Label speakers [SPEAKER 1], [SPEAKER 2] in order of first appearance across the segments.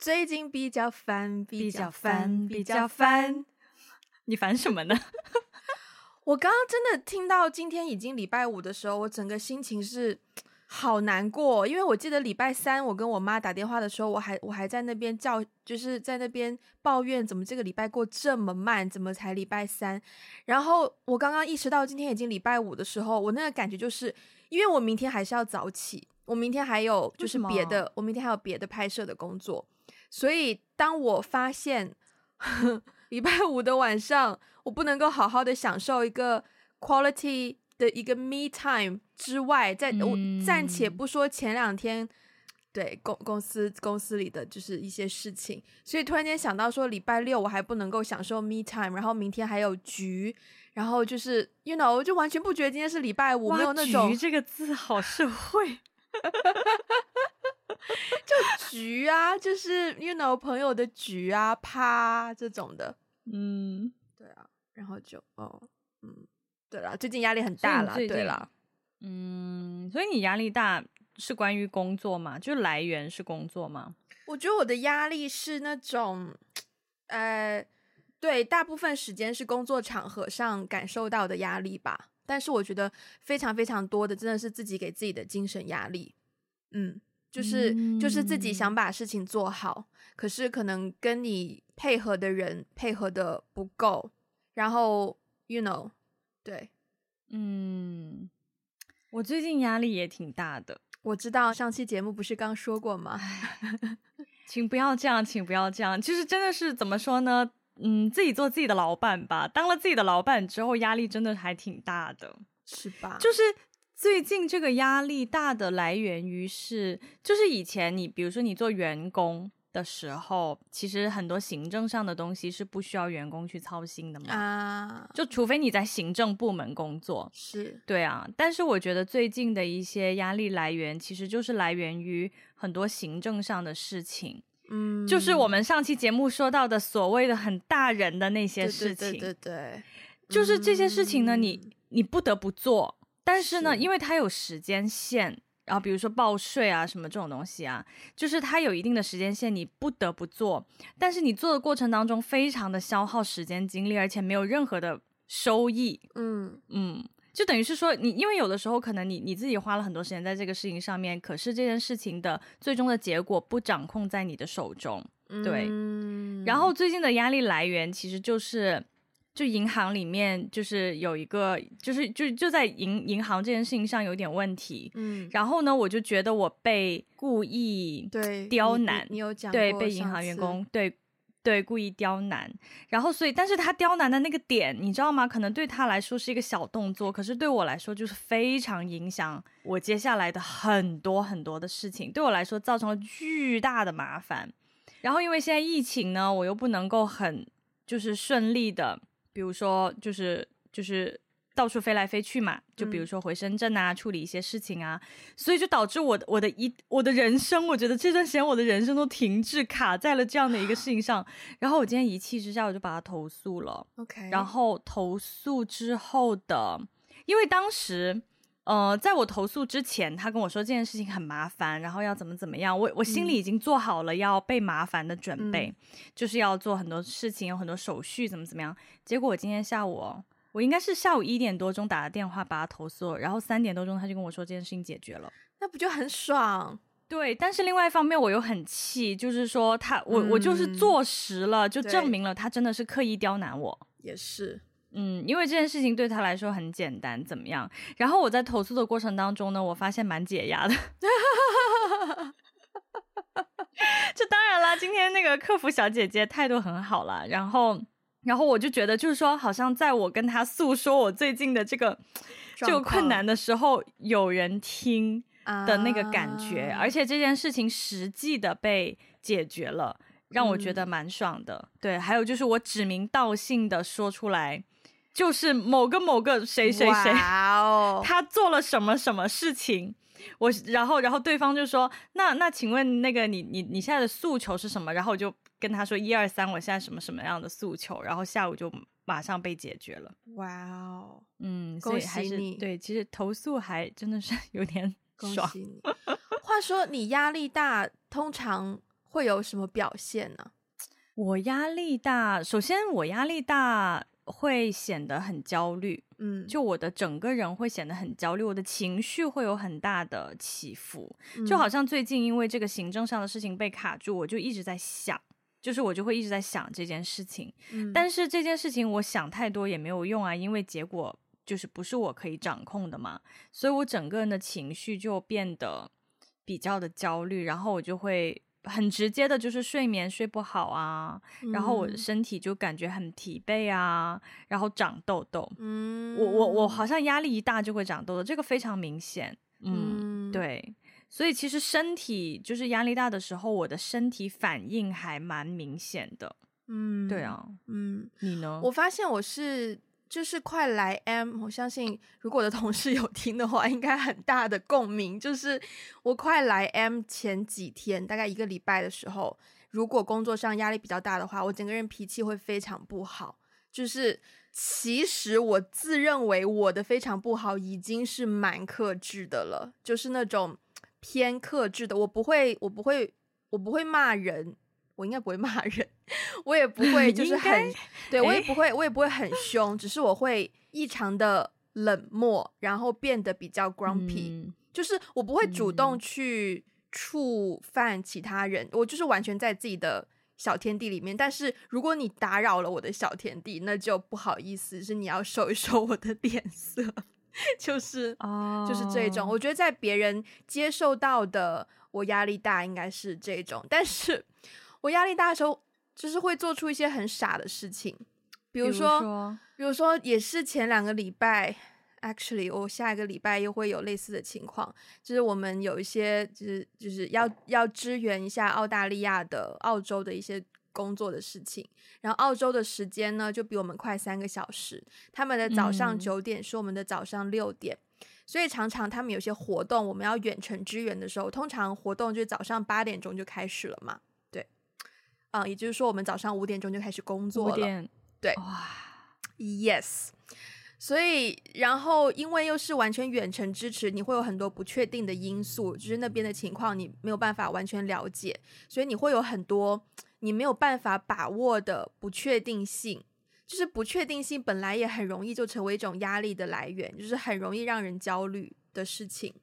[SPEAKER 1] 最近比较烦，
[SPEAKER 2] 比较烦，比较烦。你烦什么呢？
[SPEAKER 1] 我刚刚真的听到今天已经礼拜五的时候，我整个心情是好难过，因为我记得礼拜三我跟我妈打电话的时候，我还我还在那边叫，就是在那边抱怨怎么这个礼拜过这么慢，怎么才礼拜三？然后我刚刚意识到今天已经礼拜五的时候，我那个感觉就是，因为我明天还是要早起，我明天还有就是别的，我明天还有别的拍摄的工作。所以，当我发现呵 礼拜五的晚上我不能够好好的享受一个 quality 的一个 me time 之外，在我暂且不说前两天对公公司公司里的就是一些事情，所以突然间想到说礼拜六我还不能够享受 me time，然后明天还有局，然后就是 you know 就完全不觉得今天是礼拜五，没有那种
[SPEAKER 2] 局这个字好社会。
[SPEAKER 1] 就局啊，就是 you know 朋友的局啊，趴这种的，
[SPEAKER 2] 嗯，
[SPEAKER 1] 对啊，然后就哦，嗯，对了，最近压力很大了，对了，
[SPEAKER 2] 嗯，所以你压力大是关于工作吗？就来源是工作吗？
[SPEAKER 1] 我觉得我的压力是那种，呃，对，大部分时间是工作场合上感受到的压力吧。但是我觉得非常非常多的，真的是自己给自己的精神压力。嗯，就是、嗯、就是自己想把事情做好，可是可能跟你配合的人配合的不够，然后 you know，对，
[SPEAKER 2] 嗯，我最近压力也挺大的。
[SPEAKER 1] 我知道上期节目不是刚说过吗？
[SPEAKER 2] 请不要这样，请不要这样。其实真的是怎么说呢？嗯，自己做自己的老板吧。当了自己的老板之后，压力真的还挺大的，
[SPEAKER 1] 是吧？
[SPEAKER 2] 就是最近这个压力大的来源于是，就是以前你比如说你做员工的时候，其实很多行政上的东西是不需要员工去操心的嘛。
[SPEAKER 1] 啊，
[SPEAKER 2] 就除非你在行政部门工作，
[SPEAKER 1] 是
[SPEAKER 2] 对啊。但是我觉得最近的一些压力来源，其实就是来源于很多行政上的事情。
[SPEAKER 1] 嗯，
[SPEAKER 2] 就是我们上期节目说到的所谓的很大人的那些事情，
[SPEAKER 1] 对对对，对对，
[SPEAKER 2] 就是这些事情呢，
[SPEAKER 1] 嗯、
[SPEAKER 2] 你你不得不做，但是呢，
[SPEAKER 1] 是
[SPEAKER 2] 因为它有时间线，然后比如说报税啊什么这种东西啊，就是它有一定的时间线，你不得不做，但是你做的过程当中非常的消耗时间精力，而且没有任何的收益，
[SPEAKER 1] 嗯
[SPEAKER 2] 嗯。就等于是说，你因为有的时候可能你你自己花了很多时间在这个事情上面，可是这件事情的最终的结果不掌控在你的手中，对。
[SPEAKER 1] 嗯、
[SPEAKER 2] 然后最近的压力来源其实就是，就银行里面就是有一个，就是就就在银银行这件事情上有点问题，
[SPEAKER 1] 嗯。
[SPEAKER 2] 然后呢，我就觉得我被故意
[SPEAKER 1] 对
[SPEAKER 2] 刁难，
[SPEAKER 1] 你，你有讲
[SPEAKER 2] 对，被银行员工对。对，故意刁难，然后所以，但是他刁难的那个点，你知道吗？可能对他来说是一个小动作，可是对我来说就是非常影响我接下来的很多很多的事情，对我来说造成了巨大的麻烦。然后因为现在疫情呢，我又不能够很就是顺利的，比如说就是就是。到处飞来飞去嘛，就比如说回深圳啊，嗯、处理一些事情啊，所以就导致我的我的一我的人生，我觉得这段时间我的人生都停滞卡在了这样的一个事情上。然后我今天一气之下，我就把他投诉了。
[SPEAKER 1] OK，
[SPEAKER 2] 然后投诉之后的，因为当时呃，在我投诉之前，他跟我说这件事情很麻烦，然后要怎么怎么样，我我心里已经做好了要被麻烦的准备，嗯、就是要做很多事情，有很多手续，怎么怎么样。结果我今天下午。我应该是下午一点多钟打的电话把他投诉，然后三点多钟他就跟我说这件事情解决了，
[SPEAKER 1] 那不就很爽？
[SPEAKER 2] 对，但是另外一方面我又很气，就是说他我、嗯、我就是坐实了，就证明了他真的是刻意刁难我。
[SPEAKER 1] 也是，
[SPEAKER 2] 嗯，因为这件事情对他来说很简单，怎么样？然后我在投诉的过程当中呢，我发现蛮解压的。这当然啦，今天那个客服小姐姐态度很好啦，然后。然后我就觉得，就是说，好像在我跟他诉说我最近的这个这个困难的时候，有人听的那个感觉，啊、而且这件事情实际的被解决了，让我觉得蛮爽的。嗯、对，还有就是我指名道姓的说出来，就是某个某个谁
[SPEAKER 1] 谁谁，
[SPEAKER 2] 他做了什么什么事情。我然后然后对方就说：“那那请问那个你你你现在的诉求是什么？”然后我就跟他说：“一二三，我现在什么什么样的诉求？”然后下午就马上被解决了。
[SPEAKER 1] 哇哦，
[SPEAKER 2] 嗯，所以还是。对，其实投诉还真的是有点爽。
[SPEAKER 1] 恭喜你。话说你压力大，通常会有什么表现呢？
[SPEAKER 2] 我压力大，首先我压力大会显得很焦虑，嗯，就我的整个人会显得很焦虑，我的情绪会有很大的起伏，嗯，就好像最近因为这个行政上的事情被卡住，我就一直在想，就是我就会一直在想这件事情，嗯，但是这件事情我想太多也没有用啊，因为结果就是不是我可以掌控的嘛，所以我整个人的情绪就变得比较的焦虑，然后我就会。很直接的，就是睡眠睡不好啊，嗯、然后我的身体就感觉很疲惫啊，然后长痘痘。嗯，我我我好像压力一大就会长痘痘，这个非常明显。嗯，嗯对，所以其实身体就是压力大的时候，我的身体反应还蛮明显的。嗯，对啊，嗯，你呢？
[SPEAKER 1] 我发现我是。就是快来 M，我相信如果我的同事有听的话，应该很大的共鸣。就是我快来 M 前几天，大概一个礼拜的时候，如果工作上压力比较大的话，我整个人脾气会非常不好。就是其实我自认为我的非常不好已经是蛮克制的了，就是那种偏克制的，我不会，我不会，我不会骂人。我应该不会骂人，我也不会 就是很，对我也不会，欸、我也不会很凶，只是我会异常的冷漠，然后变得比较 grumpy，嗯、就是我不会主动去触犯其他人，嗯、我就是完全在自己的小天地里面。但是如果你打扰了我的小天地，那就不好意思，是你要收一收我的脸色，就是、哦、就是这种。我觉得在别人接受到的我压力大，应该是这种，但是。我压力大的时候，就是会做出一些很傻的事情，比如说，比如说，也是前两个礼拜，actually，我下一个礼拜又会有类似的情况，就是我们有一些，就是就是要要支援一下澳大利亚的、澳洲的一些工作的事情，然后澳洲的时间呢就比我们快三个小时，他们的早上九点是我们的早上六点，嗯、所以常常他们有些活动，我们要远程支援的时候，通常活动就早上八点钟就开始了嘛。嗯，也就是说，我们早上五点钟就开始工作了。五点，对，哇，yes。所以，然后因为又是完全远程支持，你会有很多不确定的因素，就是那边的情况你没有办法完全了解，所以你会有很多你没有办法把握的不确定性。就是不确定性本来也很容易就成为一种压力的来源，就是很容易让人焦虑的事情。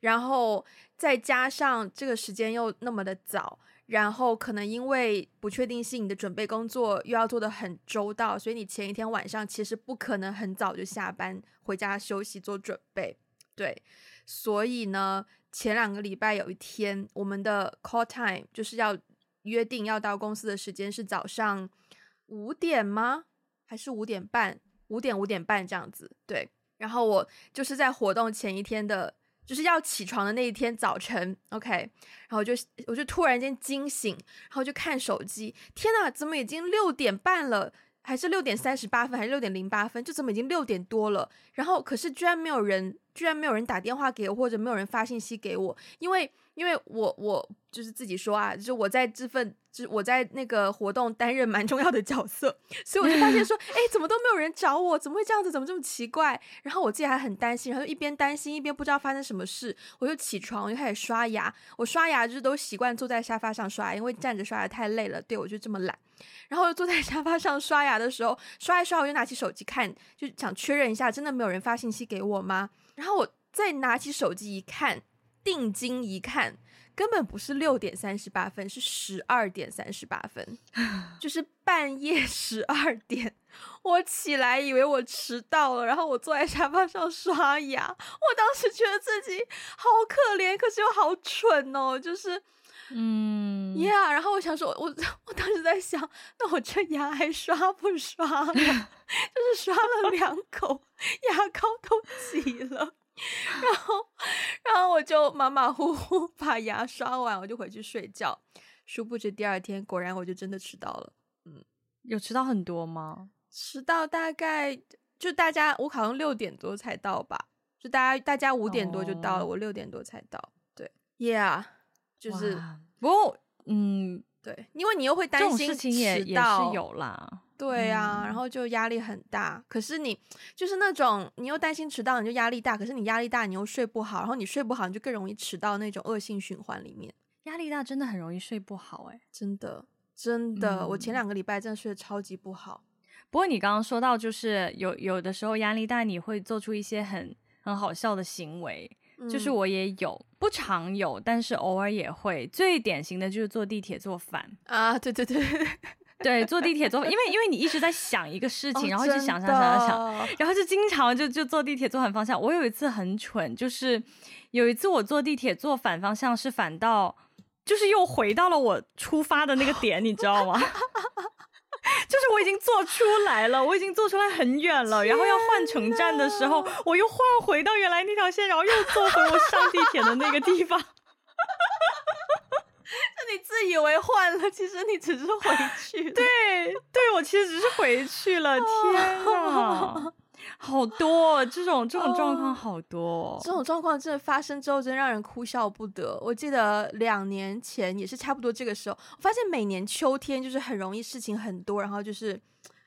[SPEAKER 1] 然后再加上这个时间又那么的早。然后可能因为不确定性，你的准备工作又要做的很周到，所以你前一天晚上其实不可能很早就下班回家休息做准备。对，所以呢，前两个礼拜有一天，我们的 call time 就是要约定要到公司的时间是早上五点吗？还是五点半？五点五点半这样子。对，然后我就是在活动前一天的。就是要起床的那一天早晨，OK，然后就我就突然间惊醒，然后就看手机，天呐，怎么已经六点半了？还是六点三十八分？还是六点零八分？就怎么已经六点多了？然后可是居然没有人，居然没有人打电话给我，或者没有人发信息给我，因为。因为我我就是自己说啊，就是我在这份，是我在那个活动担任蛮重要的角色，所以我就发现说，哎，怎么都没有人找我？怎么会这样子？怎么这么奇怪？然后我自己还很担心，然后一边担心一边不知道发生什么事，我就起床，我就开始刷牙。我刷牙就是都习惯坐在沙发上刷，因为站着刷牙太累了。对，我就这么懒。然后坐在沙发上刷牙的时候，刷一刷，我就拿起手机看，就想确认一下，真的没有人发信息给我吗？然后我再拿起手机一看。定睛一看，根本不是六点三十八分，是十二点三十八分，就是半夜十二点。我起来以为我迟到了，然后我坐在沙发上刷牙。我当时觉得自己好可怜，可是又好蠢哦，就是，嗯，Yeah。然后我想说，我我当时在想，那我这牙还刷不刷了？就是刷了两口，牙膏都挤了。然后，然后我就马马虎虎把牙刷完，我就回去睡觉。殊不知第二天，果然我就真的迟到了。嗯，
[SPEAKER 2] 有迟到很多吗？
[SPEAKER 1] 迟到大概就大家，我好像六点多才到吧。就大家大家五点多就到了，哦、我六点多才到。对，Yeah，就是
[SPEAKER 2] 不过，嗯，
[SPEAKER 1] 对，因为你又会担心迟到，事情也也是
[SPEAKER 2] 有啦。
[SPEAKER 1] 对啊，嗯、然后就压力很大。可是你就是那种你又担心迟到，你就压力大。可是你压力大，你又睡不好，然后你睡不好，你就更容易迟到那种恶性循环里面。
[SPEAKER 2] 压力大真的很容易睡不好，欸，哎，
[SPEAKER 1] 真的真的，
[SPEAKER 2] 嗯，
[SPEAKER 1] 我前两个礼拜真的睡得超级不好。
[SPEAKER 2] 不过你刚刚说到，就是有有的时候压力大，你会做出一些很很好笑的行为，嗯，就是我也有，不常有，但是偶尔也会。最典型的就是坐地铁坐反
[SPEAKER 1] 啊，对对对。
[SPEAKER 2] 对，坐地铁坐，因为因为你一直在想一个事情，哦、然后一直想想想想想，然后就经常就就坐地铁坐反方向。我有一次很蠢，就是有一次我坐地铁坐反方向，是反倒就是又回到了我出发的那个点，你知道吗？就是我已经坐出来了，我已经坐出来很远了，然后要换乘站的时候，我又换回到原来那条线，然后又坐回我上地铁的那个地方。
[SPEAKER 1] 那你自以为换了，其实你只是回去。
[SPEAKER 2] 对，对我其实只是回去了。天啊，好多这种这种状况，好多
[SPEAKER 1] 这种状况真的发生之后，真的让人哭笑不得。我记得两年前也是差不多这个时候，我发现每年秋天就是很容易事情很多，然后就是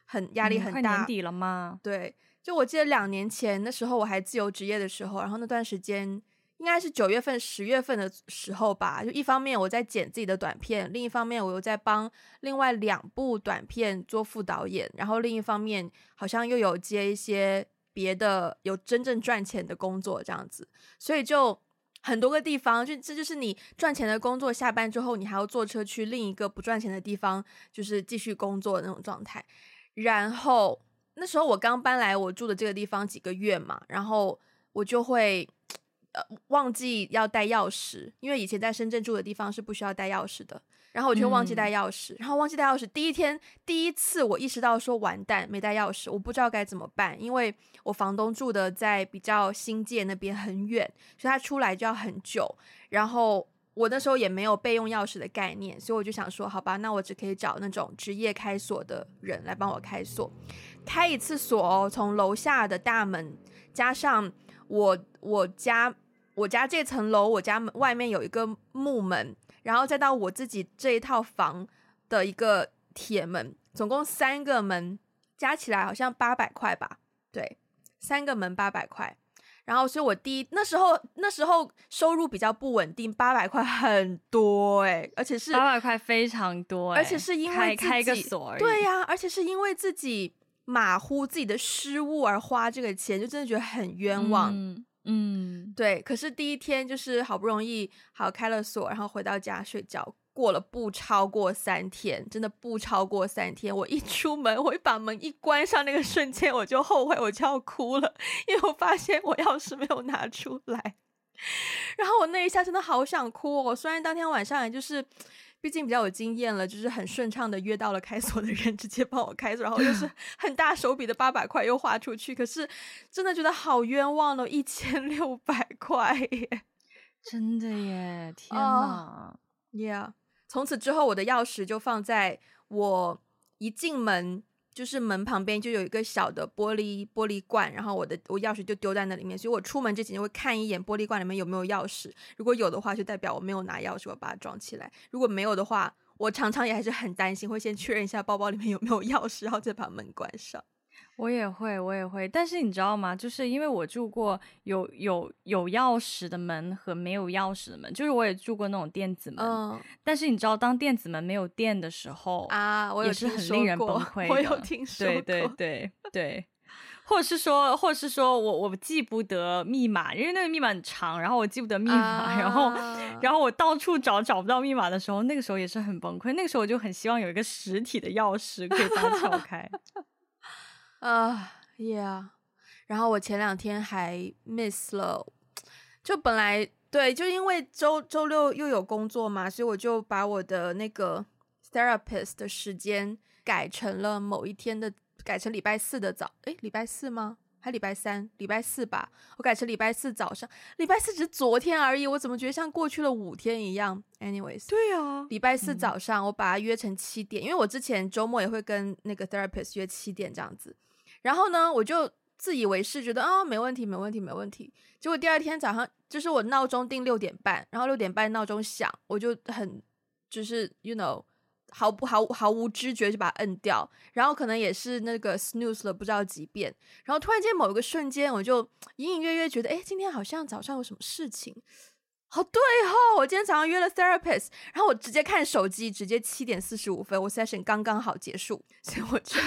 [SPEAKER 1] 很压力很大。
[SPEAKER 2] 嗯、快年底了吗？
[SPEAKER 1] 对，就我记得两年前的时候我还自由职业的时候，然后那段时间。应该是九月份、十月份的时候吧。就一方面我在剪自己的短片，另一方面我又在帮另外两部短片做副导演，然后另一方面好像又有接一些别的有真正赚钱的工作这样子，所以就很多个地方，就这就是你赚钱的工作，下班之后你还要坐车去另一个不赚钱的地方，就是继续工作的那种状态。然后那时候我刚搬来我住的这个地方几个月嘛，然后我就会。呃，忘记要带钥匙，因为以前在深圳住的地方是不需要带钥匙的。然后我就忘记带钥匙，嗯、然后忘记带钥匙。第一天，第一次我意识到说完蛋，没带钥匙，我不知道该怎么办，因为我房东住的在比较新界那边很远，所以他出来就要很久。然后我那时候也没有备用钥匙的概念，所以我就想说，好吧，那我只可以找那种职业开锁的人来帮我开锁。开一次锁哦，从楼下的大门加上我我家。我家这层楼，我家门外面有一个木门，然后再到我自己这一套房的一个铁门，总共三个门，加起来好像八百块吧？对，三个门八百块。然后，所以我第一那时候那时候收入比较不稳定，八百块很多哎，而且是
[SPEAKER 2] 八百块非常多，
[SPEAKER 1] 而且是因
[SPEAKER 2] 为开开个锁。
[SPEAKER 1] 对呀，而且是因为自己马虎自己的失误而花这个钱，就真的觉得很冤枉。
[SPEAKER 2] 嗯嗯，
[SPEAKER 1] 对。可是第一天就是好不容易好开了锁，然后回到家睡觉，过了不超过三天，真的不超过三天。我一出门，我一把门一关上，那个瞬间我就后悔，我就要哭了，因为我发现我钥匙没有拿出来。然后我那一下真的好想哭哦。虽然当天晚上也就是。毕竟比较有经验了，就是很顺畅的约到了开锁的人，直接帮我开锁，然后就是 很大手笔的八百块又花出去，可是真的觉得好冤枉哦，一千六百块耶，
[SPEAKER 2] 真的耶，天哪
[SPEAKER 1] ，uh，Yeah，从此之后我的钥匙就放在我一进门。就是门旁边就有一个小的玻璃玻璃罐，然后我的我钥匙就丢在那里面，所以我出门之前就会看一眼玻璃罐里面有没有钥匙，如果有的话，就代表我没有拿钥匙，我把它装起来；如果没有的话，我常常也还是很担心，会先确认一下包包里面有没有钥匙，然后再把门关上。
[SPEAKER 2] 我也会，我也会，但是你知道吗？就是因为我住过有有有钥匙的门和没有钥匙的门，就是我也住过那种电子门。嗯，但是你知道，当电子门没有电的时候
[SPEAKER 1] 啊，我
[SPEAKER 2] 也是很令人崩溃的。
[SPEAKER 1] 我有听说过，
[SPEAKER 2] 对对对 对，或者是说，或者是说我我记不得密码，因为那个密码很长，然后我记不得密码，啊、然后然后我到处找找不到密码的时候，那个时候也是很崩溃。那个时候我就很希望有一个实体的钥匙可以把它撬开。
[SPEAKER 1] 啊、uh，Yeah，然后我前两天还 miss 了，就本来对，就因为周周六又有工作嘛，所以我就把我的那个 therapist 的时间改成了某一天的，改成礼拜四的早，诶，礼拜四吗？还礼拜三？礼拜四吧，我改成礼拜四早上，礼拜四只是昨天而已，我怎么觉得像过去了五天一样？Anyways，
[SPEAKER 2] 对啊，
[SPEAKER 1] 礼拜四早上我把它约成七点，嗯，因为我之前周末也会跟那个 therapist 约七点这样子。然后呢，我就自以为是，觉得啊、哦，没问题，没问题，没问题。结果第二天早上，就是我闹钟定六点半，然后六点半闹钟响，我就很就是 you know 毫不毫毫无知觉就把它摁掉，然后可能也是那个 snooze 了不知道几遍，然后突然间某一个瞬间，我就隐隐约约觉得，哎，今天好像早上有什么事情。哦，对哦，我今天早上约了 therapist，然后我直接看手机，直接七点四十五分，我 session 刚刚好结束，所以我就，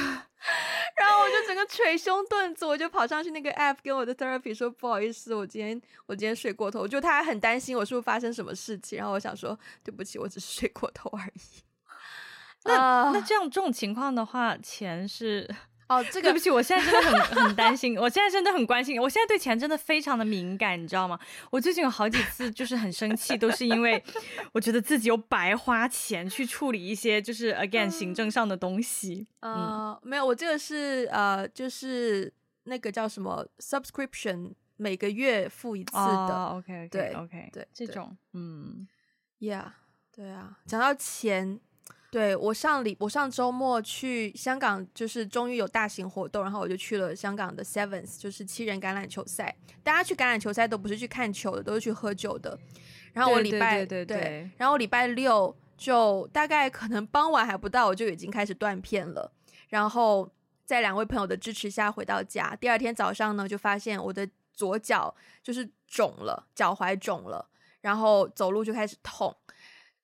[SPEAKER 1] 然后我就整个捶胸顿足，我就跑上去那个 app 跟我的 therapist 说不好意思，我今天我今天睡过头，就他还很担心我是不是发生什么事情，然后我想说对不起，我只是睡过头而已。
[SPEAKER 2] 那、uh, 那这样这种情况的话，钱是？
[SPEAKER 1] 哦，这个
[SPEAKER 2] 对不起，我现在真的很很担心，我现在真的很关心，我现在对钱真的非常的敏感，你知道吗？我最近有好几次就是很生气，都是因为 我觉得自己有白花钱去处理一些就是 again 行政上的东西。
[SPEAKER 1] 嗯，呃、没有，我这个是呃，就是那个叫什么 subscription，每个月付一次的。
[SPEAKER 2] 哦、OK OK
[SPEAKER 1] 对
[SPEAKER 2] OK 对，这种嗯
[SPEAKER 1] ，Yeah，对啊，讲到钱。对，我上礼，我上周末去香港，就是终于有大型活动，然后我就去了香港的 Sevens，就是七人橄榄球赛。大家去橄榄球赛都不是去看球的，都是去喝酒的。然后我礼拜
[SPEAKER 2] 对对
[SPEAKER 1] 然后我礼拜六就大概可能傍晚还不到，我就已经开始断片了。然后在两位朋友的支持下回到家，第二天早上呢，就发现我的左脚就是肿了，脚踝肿了，然后走路就开始痛。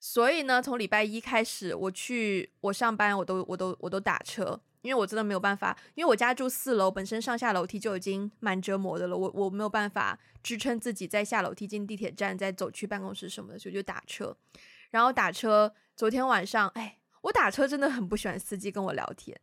[SPEAKER 1] 所以呢，从礼拜一开始，我去我上班，我都我都我都打车，因为我真的没有办法，因为我家住四楼，本身上下楼梯就已经蛮折磨的了，我我没有办法支撑自己再下楼梯进地铁站，再走去办公室什么的，所以就打车。然后打车，昨天晚上，哎，我打车真的很不喜欢司机跟我聊天。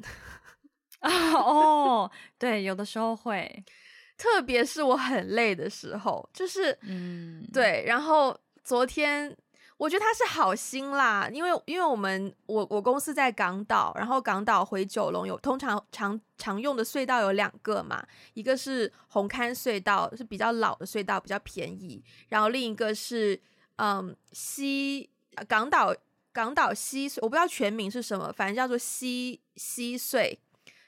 [SPEAKER 2] 啊 哦，对，有的时候会，
[SPEAKER 1] 特别是我很累的时候，就是，
[SPEAKER 2] 嗯，
[SPEAKER 1] 对。然后昨天。我觉得他是好心啦，因为因为我们我我公司在港岛，然后港岛回九龙有通常常常用的隧道有两个嘛，一个是红磡隧道，是比较老的隧道，比较便宜，然后另一个是嗯西港岛港岛西，我不知道全名是什么，反正叫做西西隧，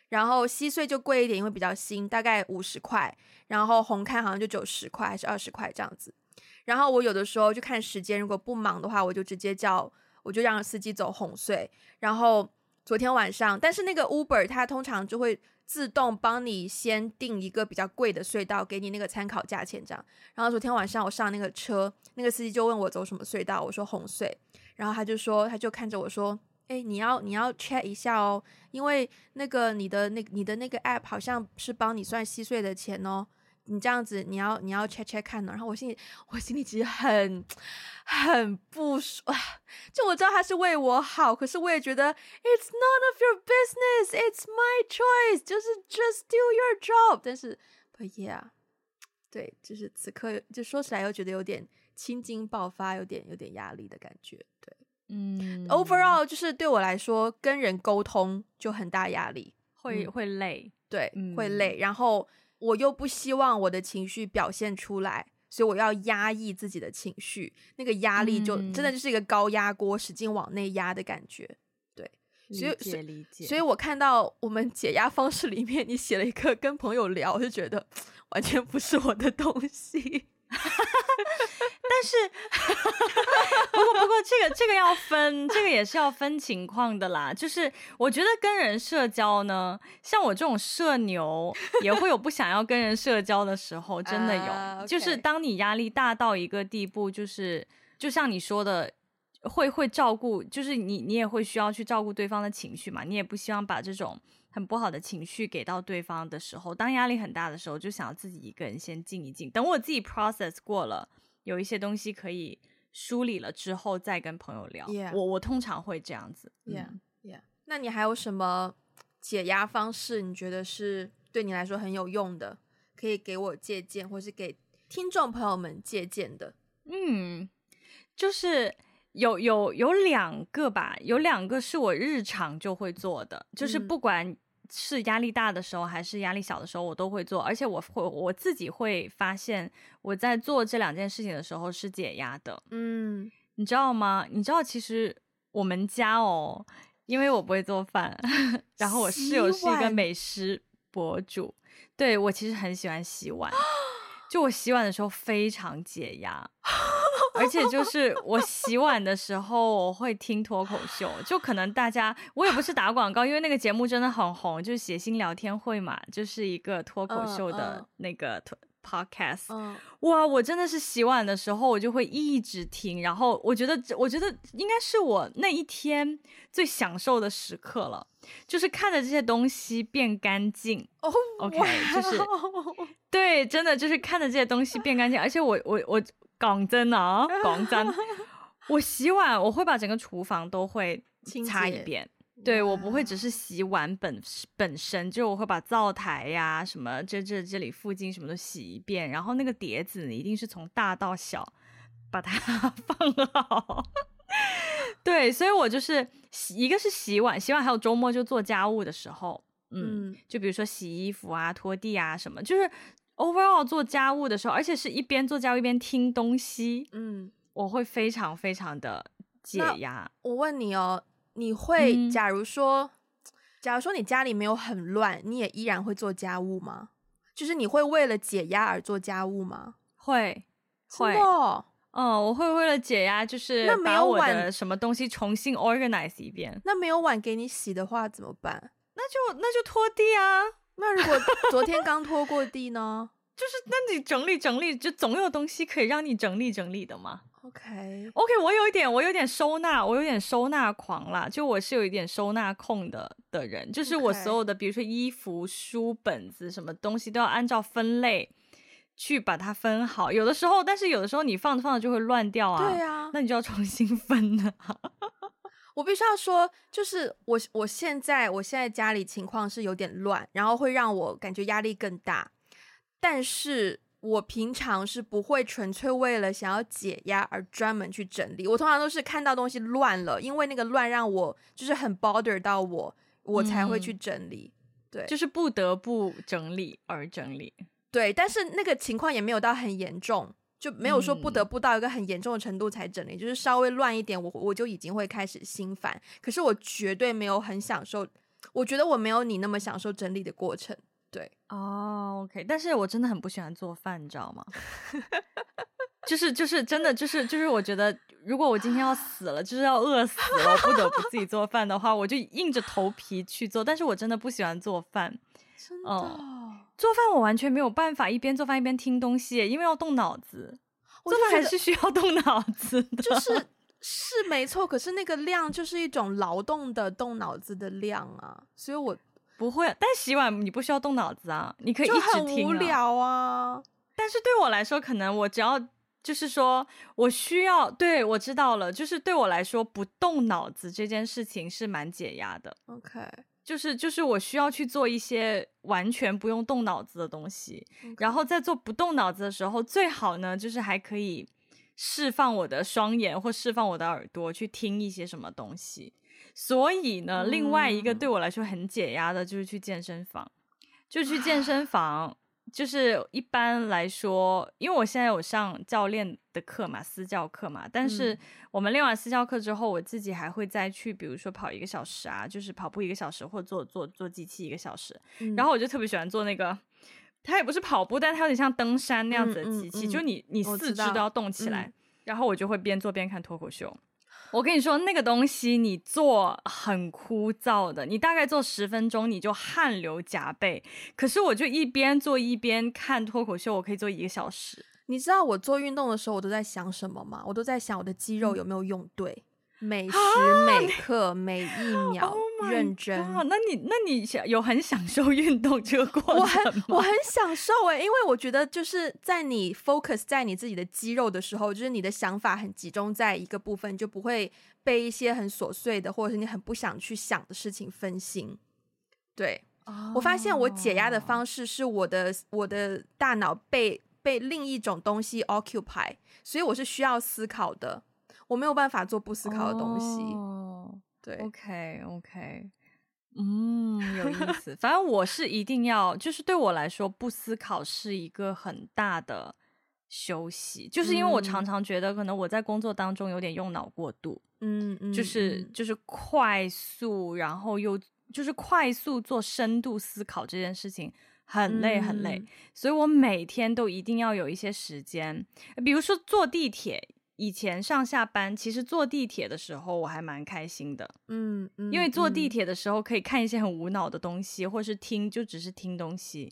[SPEAKER 1] 然后西隧就贵一点，因为比较新，大概五十块，然后红磡好像就九十块还是二十块这样子。然后我有的时候就看时间，如果不忙的话，我就直接叫，我就让司机走红隧。然后昨天晚上，但是那个 Uber 它通常就会自动帮你先订一个比较贵的隧道，给你那个参考价钱这样。然后昨天晚上我上那个车，那个司机就问我走什么隧道，我说红隧。然后他就说，他就看着我说，哎，你要你要 check 一下哦，因为那个你的那你的那个 app 好像是帮你算西隧的钱哦。你这样子，你要你要 check check 看呢，然后我心里我心里其实很很不爽，就我知道他是为我好，可是我也觉得 it's none of your business, it's my choice，就是 just do your job。但是，but yeah，对，就是此刻就说起来又觉得有点青筋爆发，有点有点压力的感觉。对，
[SPEAKER 2] 嗯
[SPEAKER 1] ，overall 就是对我来说跟人沟通就很大压力，
[SPEAKER 2] 会、嗯、会累，
[SPEAKER 1] 对，
[SPEAKER 2] 嗯、
[SPEAKER 1] 会累，然后。我又不希望我的情绪表现出来，所以我要压抑自己的情绪，那个压力就真的就是一个高压锅，使劲往内压的感觉。对，所以。所以我看到我们解压方式里面，你写了一个跟朋友聊，就觉得 完全不是我的东西。
[SPEAKER 2] 但是，不过不过，这个这个要分，这个也是要分情况的啦。就是我觉得跟人社交呢，像我这种社牛，也会有不想要跟人社交的时候，真的有。Uh. 就是当你压力大到一个地步，就是就像你说的，会会照顾，就是你你也会需要去照顾对方的情绪嘛，你也不希望把这种。很不好的情绪给到对方的时候，当压力很大的时候，就想要自己一个人先静一静，等我自己 process 过了，有一些东西可以梳理了之后，再跟朋友聊。我我通常会这样子。
[SPEAKER 1] Yeah, yeah. 那你还有什么解压方式？你觉得是对你来说很有用的，可以给我借鉴，或是给听众朋友们借鉴的？
[SPEAKER 2] 嗯，就是。有有有两个吧，有两个是我日常就会做的，就是不管是压力大的时候还是压力小的时候，我都会做，而且我会我自己会发现我在做这两件事情的时候是解压的。
[SPEAKER 1] 嗯，
[SPEAKER 2] 你知道吗？你知道其实我们家哦，因为我不会做饭，然后我室友是一个美食博主，对，我其实很喜欢洗碗，就我洗碗的时候非常解压。而且就是我洗碗的时候，我会听脱口秀，就可能大家我也不是打广告，因为那个节目真的很红，就是谐星聊天会嘛，就是一个脱口秀的那个脱 podcast，
[SPEAKER 1] 嗯，
[SPEAKER 2] 哇，我真的是洗碗的时候我就会一直听，然后我觉得我觉得应该是我那一天最享受的时刻了，就是看着这些东西变干净。
[SPEAKER 1] 哦
[SPEAKER 2] ，OK，就是对，真的就是看着这些东西变干净，而且我我我讲真啊，讲真，我洗碗我会把整个厨房都会擦一遍。对，我不会只是洗碗本本身，就我会把灶台呀、啊、什么这这这里附近什么都洗一遍，然后那个碟子你一定是从大到小把它 放好。对，所以我就是洗，一个是洗碗，洗碗还有周末就做家务的时候，嗯，嗯就比如说洗衣服啊、拖地啊什么，就是 overall 做家务的时候，而且是一边做家务一边听东西，嗯，我会非常非常的解压。
[SPEAKER 1] 我问你哦。你会，假如说，嗯、假如说你家里没有很乱，你也依然会做家务吗？就是你会为了解压而做家务吗？
[SPEAKER 2] 会，会，
[SPEAKER 1] 哦，
[SPEAKER 2] 嗯，我会为了解压，就是把我的什么东西重新 organize 一遍。
[SPEAKER 1] 那没有碗给你洗的话怎么办？
[SPEAKER 2] 那就那就拖地啊。
[SPEAKER 1] 那如果昨天刚拖过地呢？
[SPEAKER 2] 就是那你整理整理，就总有东西可以让你整理整理的嘛。Okay, 我有一点，我有点收纳，我有点收纳狂啦。就我是有一点收纳控的的人，就是我所有的，比如说衣服、书本子什么东西，都要按照分类去把它分好。有的时候，但是有的时候你放着放着就会乱掉啊。
[SPEAKER 1] 对啊，
[SPEAKER 2] 那你就要重新分了。
[SPEAKER 1] 我必须要说，就是我我现在我现在家里情况是有点乱，然后会让我感觉压力更大，但是。我平常是不会纯粹为了想要解压而专门去整理，我通常都是看到东西乱了，因为那个乱让我就是很 bother 到我，我才会去整理。嗯、对，
[SPEAKER 2] 就是不得不整理而整理。
[SPEAKER 1] 对，但是那个情况也没有到很严重，就没有说不得不到一个很严重的程度才整理，嗯、就是稍微乱一点，我我就已经会开始心烦。可是我绝对没有很享受，我觉得我没有你那么享受整理的过程。对
[SPEAKER 2] 哦、oh，OK，但是我真的很不喜欢做饭，你知道吗？就是就是真的就是就是，我觉得如果我今天要死了，就是要饿死了，我不得不自己做饭的话，我就硬着头皮去做。但是我真的不喜欢做饭，
[SPEAKER 1] 真的、
[SPEAKER 2] 做饭我完全没有办法一边做饭一边听东西，因为要动脑子。做饭还是需要动脑子的，
[SPEAKER 1] 就是 是没错。可是那个量就是一种劳动的动脑子的量啊，所以我。
[SPEAKER 2] 不会，但洗碗你不需要动脑子啊，你可以一直
[SPEAKER 1] 听无聊啊。
[SPEAKER 2] 但是对我来说，可能我只要就是说我需要，对，我知道了，就是对我来说不动脑子这件事情是蛮解压的。
[SPEAKER 1] OK，
[SPEAKER 2] 就是就是我需要去做一些完全不用动脑子的东西.然后在做不动脑子的时候，最好呢就是还可以释放我的双眼或释放我的耳朵去听一些什么东西。所以呢，另外一个对我来说很解压的，就是去健身房。就去健身房，就是一般来说，因为我现在有上教练的课嘛，私教课嘛。但是我们练完私教课之后，我自己还会再去，比如说跑一个小时啊，就是跑步一个小时，或者做做做机器一个小时。然后我就特别喜欢做那个，它也不是跑步，但它有点像登山那样子的机器，就你你四肢都要动起来。然后我就会边做边看脱口秀。我跟你说，那个东西你做很枯燥的，你大概做十分钟你就汗流浃背。可是我就一边做一边看脱口秀，我可以做一个小时。
[SPEAKER 1] 你知道我做运动的时候我都在想什么吗？我都在想我的肌肉有没有用对。每时每刻、啊、每一秒认真。
[SPEAKER 2] 那你那你想有很享受运动这个过程吗？
[SPEAKER 1] 我很我很享受哎、欸，因为我觉得就是在你 focus 在你自己的肌肉的时候，就是你的想法很集中在一个部分，就不会被一些很琐碎的或者是你很不想去想的事情分心。对，oh. 我发现我解压的方式是我的我的大脑被被另一种东西 occupy，所以我是需要思考的。我没有办法做不思考的东西。
[SPEAKER 2] 哦，对，OK OK，嗯，有意思。反正我是一定要，就是对我来说，不思考是一个很大的休息。就是因为我常常觉得，可能我在工作当中有点用脑过度，嗯嗯，就是就是快速，然后又就是快速做深度思考这件事情很累很累，嗯，所以我每天都一定要有一些时间，比如说坐地铁。以前上下班，其实坐地铁的时候我还蛮开心的，
[SPEAKER 1] 嗯，嗯，
[SPEAKER 2] 因为坐地铁的时候可以看一些很无脑的东西，或是听就只是听东西.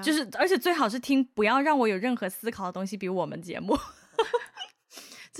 [SPEAKER 2] 就是而且最好是听不要让我有任何思考的东西，比如我们节目。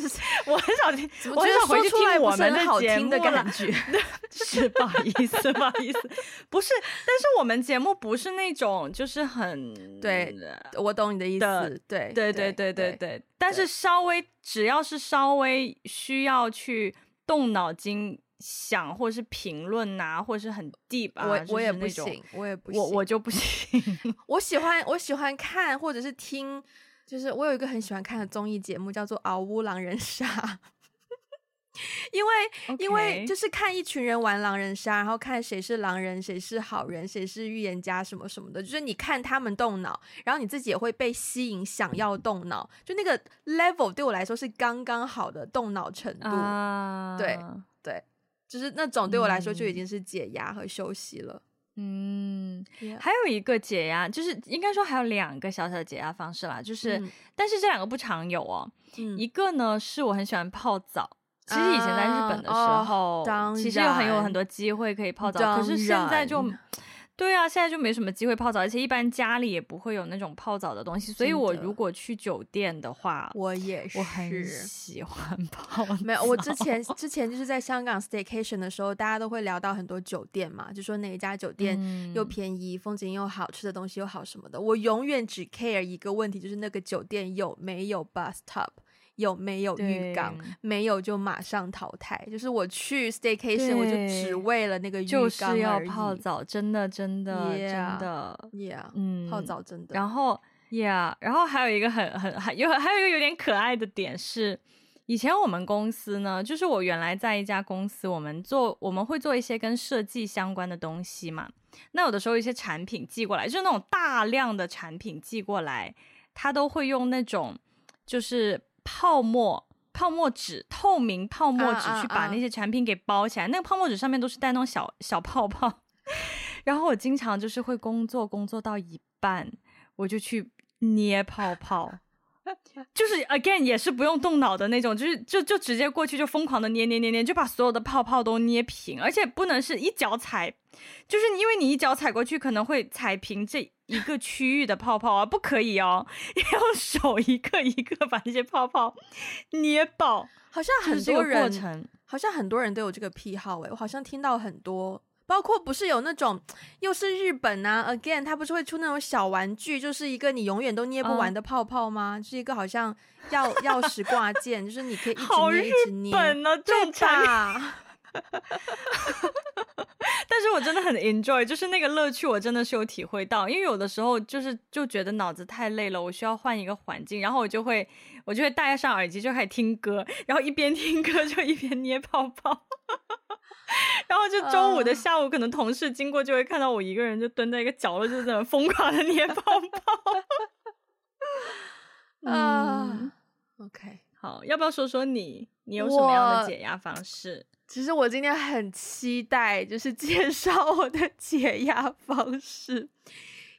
[SPEAKER 2] 就 是我很少听，我觉得回去听我们的节目
[SPEAKER 1] 的感觉。
[SPEAKER 2] 是不好意思，不好意思，不是。但是我们节目不是那种，就是很
[SPEAKER 1] 对，我懂你的意思。对，
[SPEAKER 2] 对，对，对，对，对。但是稍微只要是稍微需要去动脑筋想，或者是评论啊，或者是很 deep 啊，
[SPEAKER 1] 我我也不行，我也不行，
[SPEAKER 2] 我我就不行。
[SPEAKER 1] 我喜欢我喜欢看或者是听。就是我有一个很喜欢看的综艺节目，叫做《嗷呜狼人杀》，因为 Okay. 因为就是看一群人玩狼人杀，然后看谁是狼人，谁是好人，谁是预言家，什么什么的。就是你看他们动脑，然后你自己也会被吸引，想要动脑。就那个 level 对我来说是刚刚好的动脑程度。Uh、对对，就是那种对我来说就已经是解压和休息了。
[SPEAKER 2] 嗯.还有一个解压，就是应该说还有两个小小的解压方式啦，就是，嗯、但是这两个不常有哦。嗯、一个呢是我很喜欢泡澡，其实以前在日本的时候，啊哦、其实有很有很多机会可以泡澡，可是现在就。对啊，现在就没什么机会泡澡，而且一般家里也不会有那种泡澡的东西，所以我如果去酒店的话，
[SPEAKER 1] 我也是，
[SPEAKER 2] 我很喜欢泡澡。
[SPEAKER 1] 没有，我之前 之前就是在香港 staycation 的时候，大家都会聊到很多酒店嘛，就说哪一家酒店又便宜，嗯、风景又好，吃的东西又好什么的。我永远只 care 一个问题，就是那个酒店有没有 bathtub。有没有浴缸？没有就马上淘汰。就是我去 staycation，我就只为了那个浴缸
[SPEAKER 2] 就是要泡澡，真的真的
[SPEAKER 1] yeah,
[SPEAKER 2] 真的
[SPEAKER 1] ，yeah，嗯，泡澡真的。
[SPEAKER 2] 然后，yeah，然后还有一个很很还有还有一个有点可爱的点是，以前我们公司呢，就是我原来在一家公司，我们做我们会做一些跟设计相关的东西嘛。那有的时候一些产品寄过来，就是那种大量的产品寄过来，他都会用那种就是。泡沫、泡沫纸、透明泡沫纸去把那些产品给包起来，uh, uh, uh. 那个泡沫纸上面都是带那种小小泡泡。然后我经常就是会工作，工作到一半，我就去捏泡泡，就是 again 也是不用动脑的那种，就是就就直接过去就疯狂的捏捏捏捏，就把所有的泡泡都捏平，而且不能是一脚踩，就是因为你一脚踩过去可能会踩平这。一个区域的泡泡啊，不可以哦，要用手一个一个把那些泡泡捏爆。
[SPEAKER 1] 好像很多人，好像很多人都有这个癖好诶，我好像听到很多，包括不是有那种又是日本啊，again，它不是会出那种小玩具，就是一个你永远都捏不完的泡泡吗？嗯、是一个好像钥 钥匙挂件，就是你可以一直捏一直捏。
[SPEAKER 2] 好日本啊，这种 但是我真的很 enjoy，就是那个乐趣，我真的是有体会到。因为有的时候就是就觉得脑子太累了，我需要换一个环境，然后我就会我就会戴上耳机就开始听歌，然后一边听歌就一边捏泡泡。然后就周五的下午，可能同事经过就会看到我一个人就蹲在一个角落，就在那疯狂的捏泡泡。
[SPEAKER 1] 啊，OK，
[SPEAKER 2] 好，要不要说说你，你有什么样的解压方式？
[SPEAKER 1] 其实我今天很期待，就是 介绍我的解压方式，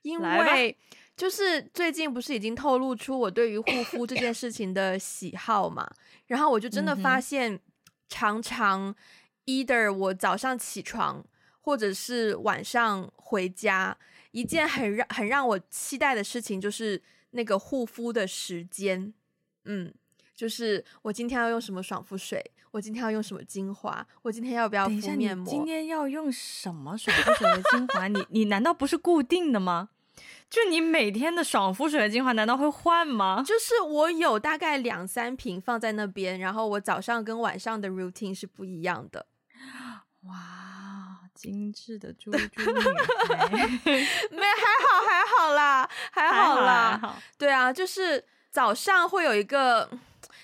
[SPEAKER 1] 因为就是最近不是已经透露出我对于护肤这件事情的喜好嘛，然后我就真的发现，常常 either 我早上起床，或者是晚上回家，一件很让很让我期待的事情就是那个护肤的时间，嗯。就是我今天要用什么爽肤水，我今天要用什么精华，我今天要不要敷面膜？
[SPEAKER 2] 今天要用什么爽肤水的精华？你你难道不是固定的吗？就你每天的爽肤水的精华难道会换吗？
[SPEAKER 1] 就是我有大概两三瓶放在那边，然后我早上跟晚上的 routine 是不一样的。
[SPEAKER 2] 哇，精致的猪猪女孩，
[SPEAKER 1] 没还好还好啦，还好啦，还好，对啊，就是早上会有一个。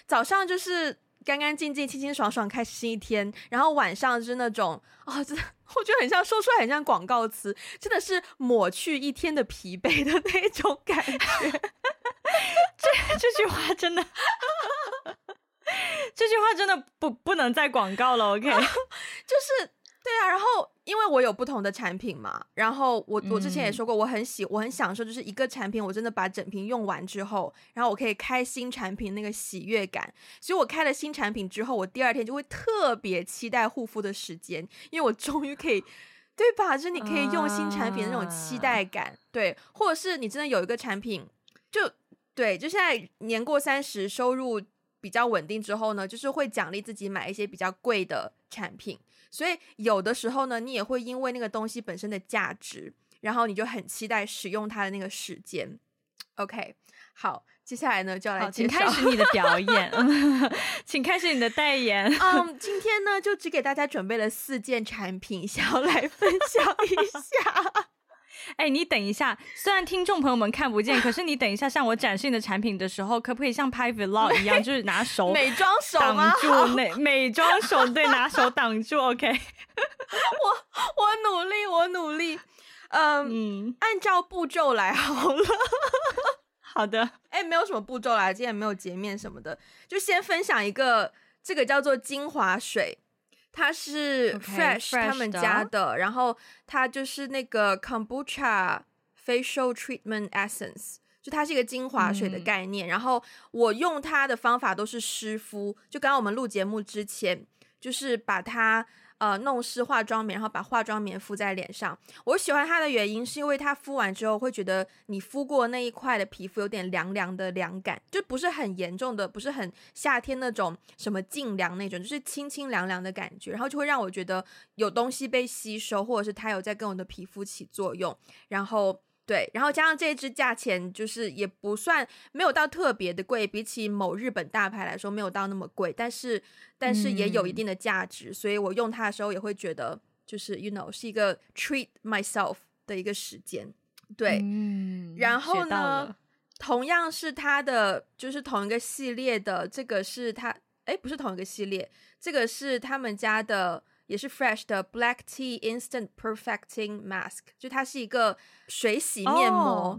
[SPEAKER 1] 早上就是干干净净、清清爽爽开始新一天，然后晚上就是那种啊，真的、我觉得很像说出来很像广告词，真的是抹去一天的疲惫的那种感觉。这
[SPEAKER 2] 这句话真的，这句话真的不不能再广告了。OK，
[SPEAKER 1] 就是对啊，然后因为我有不同的产品嘛，然后我我之前也说过，我很喜我很享受，就是一个产品我真的把整瓶用完之后，然后我可以开新产品那个喜悦感，所以我开了新产品之后，我第二天就会特别期待护肤的时间，因为我终于可以，对吧？就是你可以用新产品的那种期待感，啊、对，或者是你真的有一个产品，就对，就现在年过三十，收入比较稳定之后呢，就是会奖励自己买一些比较贵的产品。所以有的时候呢，你也会因为那个东西本身的价值，然后你就很期待使用它的那个时间。OK，好，接下来呢就要来
[SPEAKER 2] 请开始你的表演，请开始你的代言。
[SPEAKER 1] 嗯，um, 今天呢就只给大家准备了四件产品，想要来分享一下。
[SPEAKER 2] 哎，你等一下，虽然听众朋友们看不见，可是你等一下向我展示你的产品的时候，可不可以像拍 vlog 一样，就是拿手
[SPEAKER 1] 美妆手
[SPEAKER 2] 挡住那美妆手，对，拿手挡住。OK，
[SPEAKER 1] 我我努力，我努力，嗯，嗯按照步骤来好了。
[SPEAKER 2] 好的，
[SPEAKER 1] 哎，没有什么步骤啦，今天没有洁面什么的，就先分享一个，这个叫做精华水。它是 Fresh 他们家的，然后它就是那个 Kombucha Facial Treatment Essence，就它是一个精华水的概念。然后我用它的方法都是湿敷，就刚刚我们录节目之前，就是把它。呃，弄湿化妆棉，然后把化妆棉敷在脸上。我喜欢它的原因是因为它敷完之后会觉得你敷过那一块的皮肤有点凉凉的凉感，就不是很严重的，不是很夏天那种什么净凉那种，就是清清凉凉的感觉，然后就会让我觉得有东西被吸收，或者是它有在跟我的皮肤起作用，然后。对，然后加上这一支价钱就是也不算没有到特别的贵，比起某日本大牌来说没有到那么贵，但是但是也有一定的价值，嗯、所以我用它的时候也会觉得就是 you know 是一个 treat myself 的一个时间。对，嗯、然后呢，同样是它的就是同一个系列的，这个是它哎不是同一个系列，这个是他们家的。也是 Fresh 的 Black Tea Instant Perfecting Mask，就它是一个水洗面膜。Oh,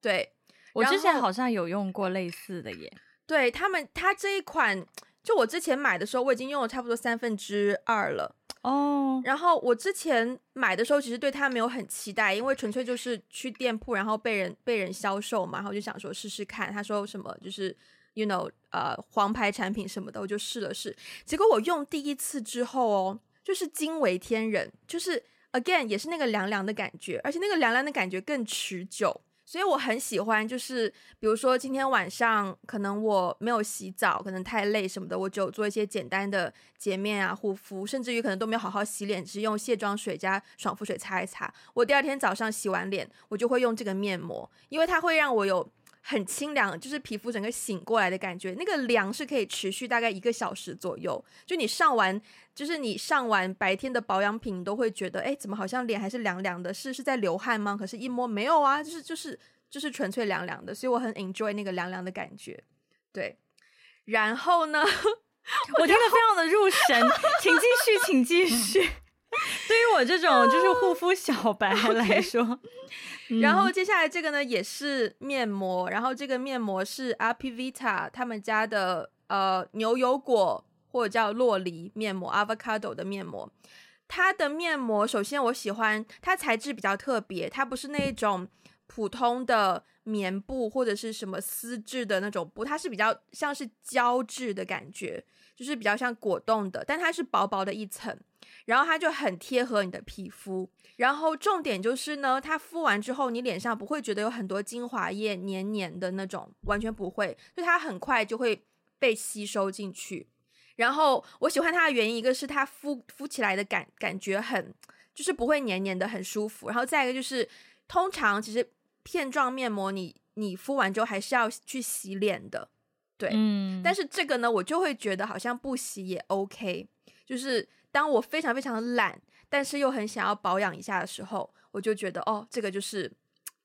[SPEAKER 1] 对，
[SPEAKER 2] 我之前好像有用过类似的耶。
[SPEAKER 1] 对他们，它这一款，就我之前买的时候，我已经用了差不多三分之二了。哦。Oh. 然后我之前买的时候，其实对它没有很期待，因为纯粹就是去店铺，然后被人被人销售嘛，然后就想说试试看。他说什么就是 You know，呃，黄牌产品什么的，我就试了试。结果我用第一次之后哦。就是惊为天人，就是 again 也是那个凉凉的感觉，而且那个凉凉的感觉更持久，所以我很喜欢。就是比如说今天晚上可能我没有洗澡，可能太累什么的，我就做一些简单的洁面啊、护肤，甚至于可能都没有好好洗脸，只是用卸妆水加爽肤水擦一擦。我第二天早上洗完脸，我就会用这个面膜，因为它会让我有。很清凉，就是皮肤整个醒过来的感觉。那个凉是可以持续大概一个小时左右。就你上完，就是你上完白天的保养品，你都会觉得，哎，怎么好像脸还是凉凉的？是是在流汗吗？可是一摸没有啊，就是就是就是纯粹凉凉的。所以我很 enjoy 那个凉凉的感觉。对，然后呢，
[SPEAKER 2] 我听得非常的入神，请继续，请继续。对于我这种就是护肤小白来
[SPEAKER 1] 说然后接下来这个呢也是面膜，然后这个面膜是 Apivita 他们家的呃牛油果或者叫洛梨面膜，avocado 的面膜。它的面膜首先我喜欢它材质比较特别，它不是那种普通的棉布或者是什么丝质的那种布，它是比较像是胶质的感觉，就是比较像果冻的，但它是薄薄的一层。然后它就很贴合你的皮肤，然后重点就是呢，它敷完之后，你脸上不会觉得有很多精华液黏黏的那种，完全不会，就它很快就会被吸收进去。然后我喜欢它的原因，一个是它敷敷起来的感感觉很，就是不会黏黏的，很舒服。然后再一个就是，通常其实片状面膜你你敷完之后还是要去洗脸的，对，嗯。但是这个呢，我就会觉得好像不洗也 OK，就是。当我非常非常的懒，但是又很想要保养一下的时候，我就觉得哦，这个就是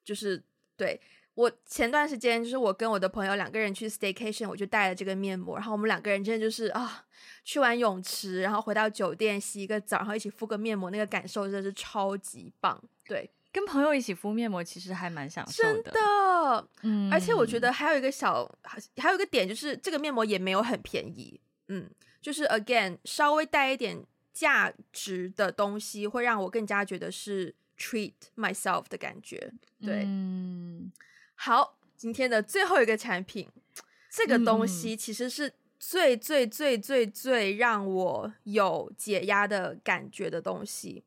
[SPEAKER 1] 就是对。我前段时间就是我跟我的朋友两个人去 staycation，我就带了这个面膜，然后我们两个人真的就是啊，去完泳池，然后回到酒店洗一个澡，然后一起敷个面膜，那个感受真的是超级棒。对，
[SPEAKER 2] 跟朋友一起敷面膜其实还蛮享受的。
[SPEAKER 1] 真的，嗯，而且我觉得还有一个小，还有一个点就是这个面膜也没有很便宜，嗯，就是 again 稍微带一点。价值的东西，会让我更加觉得是 treat myself 的感觉。对，
[SPEAKER 2] 嗯，
[SPEAKER 1] 好，今天的最后一个产品，这个东西其实是最最最最最让我有解压的感觉的东西。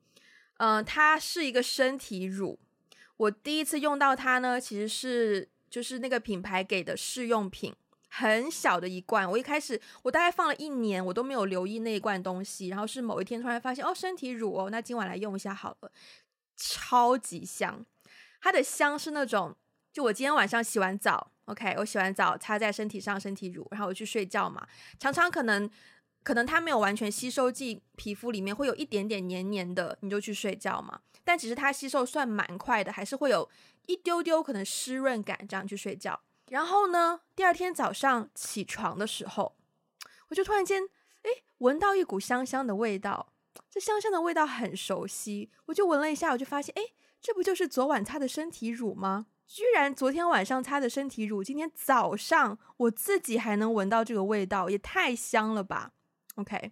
[SPEAKER 1] 嗯、呃，它是一个身体乳。我第一次用到它呢，其实是就是那个品牌给的试用品。很小的一罐，我一开始我大概放了一年，我都没有留意那一罐东西，然后是某一天突然发现，哦，身体乳哦，那今晚来用一下好了，超级香，它的香是那种，就我今天晚上洗完澡，OK，我洗完澡擦在身体上身体乳，然后我去睡觉嘛，常常可能可能它没有完全吸收进皮肤里面，会有一点点黏黏的，你就去睡觉嘛，但其实它吸收算蛮快的，还是会有一丢丢可能湿润感，这样去睡觉。然后呢，第二天早上起床的时候，我就突然间，哎，闻到一股香香的味道。这香香的味道很熟悉，我就闻了一下，我就发现，哎，这不就是昨晚擦的身体乳吗？居然昨天晚上擦的身体乳，今天早上我自己还能闻到这个味道，也太香了吧！OK，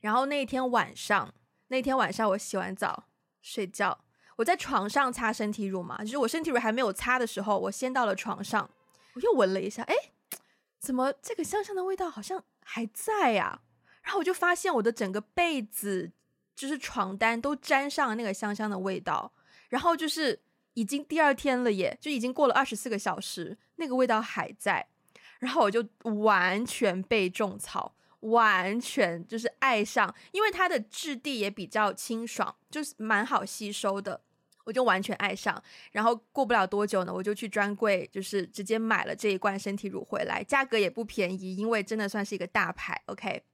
[SPEAKER 1] 然后那天晚上，那天晚上我洗完澡睡觉，我在床上擦身体乳嘛，就是我身体乳还没有擦的时候，我先到了床上。我又闻了一下，哎，怎么这个香香的味道好像还在呀？然后我就发现我的整个被子，就是床单都沾上了那个香香的味道。然后就是已经第二天了耶，就已经过了二十四个小时，那个味道还在。然后我就完全被种草，完全就是爱上，因为它的质地也比较清爽，就是蛮好吸收的。我就完全爱上，然后过不了多久呢，我就去专柜，就是直接买了这一罐身体乳回来，价格也不便宜，因为真的算是一个大牌，OK。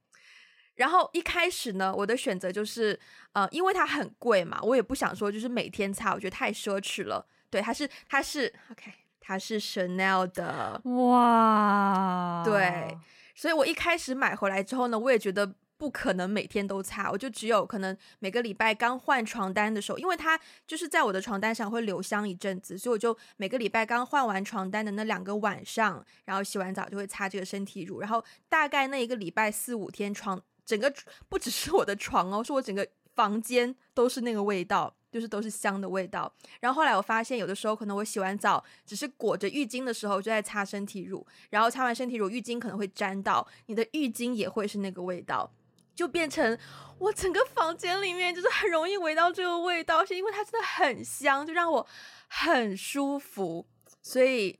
[SPEAKER 1] 然后一开始呢，我的选择就是，呃，因为它很贵嘛，我也不想说就是每天擦，我觉得太奢侈了。对，它是它是 OK，它是 Chanel 的，
[SPEAKER 2] 哇，
[SPEAKER 1] 对，所以我一开始买回来之后呢，我也觉得。不可能每天都擦，我就只有可能每个礼拜刚换床单的时候，因为它就是在我的床单上会留香一阵子，所以我就每个礼拜刚换完床单的那两个晚上，然后洗完澡就会擦这个身体乳，然后大概那一个礼拜四五天床，整个不只是我的床哦，是我整个房间都是那个味道。就是都是香的味道，然后后来我发现，有的时候可能我洗完澡只是裹着浴巾的时候就在擦身体乳，然后擦完身体乳，浴巾可能会沾到，你的浴巾也会是那个味道，就变成我整个房间里面就是很容易闻到这个味道，是因为它真的很香，就让我很舒服，所以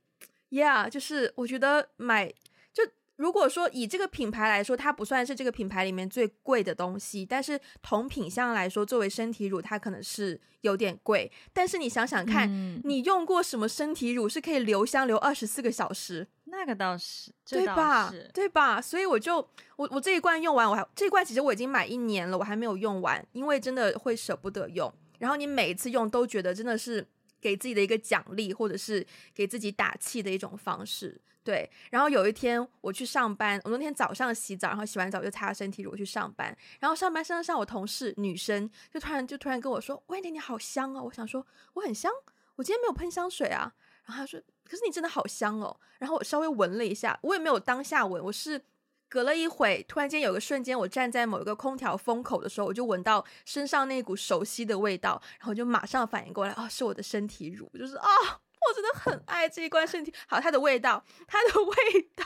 [SPEAKER 1] ，Yeah，就是我觉得买。如果说以这个品牌来说，它不算是这个品牌里面最贵的东西，但是同品相来说，作为身体乳，它可能是有点贵。但是你想想看，嗯、你用过什么身体乳是可以留香留二十四个小时？
[SPEAKER 2] 那个倒是，
[SPEAKER 1] 对吧？对吧？所以我就我我这一罐用完，我还这一罐其实我已经买一年了，我还没有用完，因为真的会舍不得用。然后你每一次用都觉得真的是给自己的一个奖励，或者是给自己打气的一种方式。对，然后有一天我去上班，我那天早上洗澡，然后洗完澡就擦身体乳去上班，然后上班上上，我同事女生就突然就突然跟我说：“喂，你好香哦！”我想说我很香，我今天没有喷香水啊。然后她说：“可是你真的好香哦。”然后我稍微闻了一下，我也没有当下闻，我是隔了一会，突然间有个瞬间，我站在某一个空调风口的时候，我就闻到身上那股熟悉的味道，然后就马上反应过来，哦，是我的身体乳，就是啊。我真的很爱这一罐身体，好，它的味道，它的味道，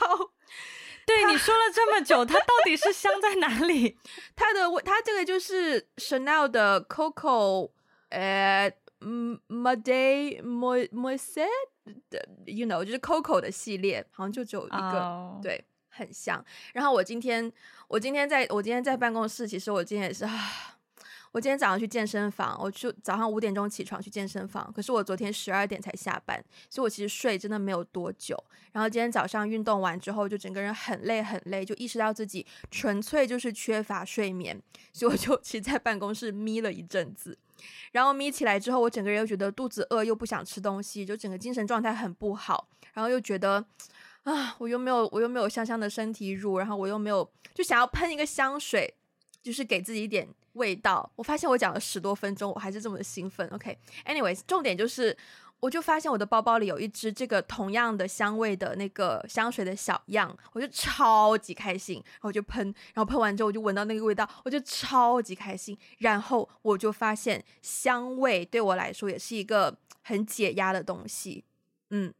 [SPEAKER 2] 对你说了这么久，它到底是香在哪里？
[SPEAKER 1] 它的味，它这个就是 Chanel 的 Coco，呃，嗯，Made Moisette，you know，就是 Coco 的系列，好像就只有一个，oh. 对，很香。然后我今天，我今天在我今天在办公室，其实我今天也是啊。我今天早上去健身房，我就早上五点钟起床去健身房，可是我昨天十二点才下班，所以我其实睡真的没有多久。然后今天早上运动完之后，就整个人很累很累，就意识到自己纯粹就是缺乏睡眠，所以我就其实在办公室眯了一阵子。然后眯起来之后，我整个人又觉得肚子饿，又不想吃东西，就整个精神状态很不好。然后又觉得啊，我又没有我又没有香香的身体乳，然后我又没有就想要喷一个香水，就是给自己一点。味道，我发现我讲了十多分钟，我还是这么的兴奋。OK，anyways，、okay? 重点就是我就发现我的包包里有一支这个同样的香味的那个香水的小样，我就超级开心，然后就喷，然后喷完之后我就闻到那个味道，我就超级开心。然后我就发现香味对我来说也是一个很解压的东西，嗯，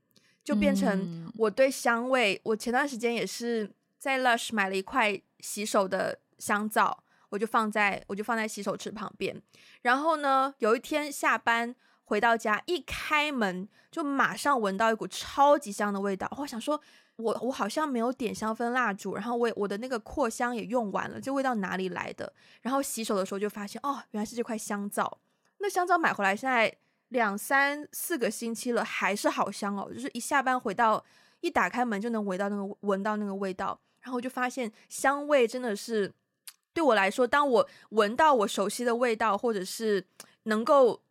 [SPEAKER 1] 就变成我对香味。嗯、我前段时间也是在 Lush 买了一块洗手的香皂，我就放在我就放在洗手池旁边。然后呢，有一天下班。回到家一开门就马上闻到一股超级香的味道，我想说我，我好像没有点香氛蜡烛，然后我我的那个扩香也用完了，这味道哪里来的？然后洗手的时候就发现，哦，原来是这块香皂。那香皂买回来现在两三四个星期了，还是好香哦，就是一下班回到一打开门就能闻到那个闻到那个味道，然后就发现香味真的是对我来说，当我闻到我熟悉的味道，或者是能够。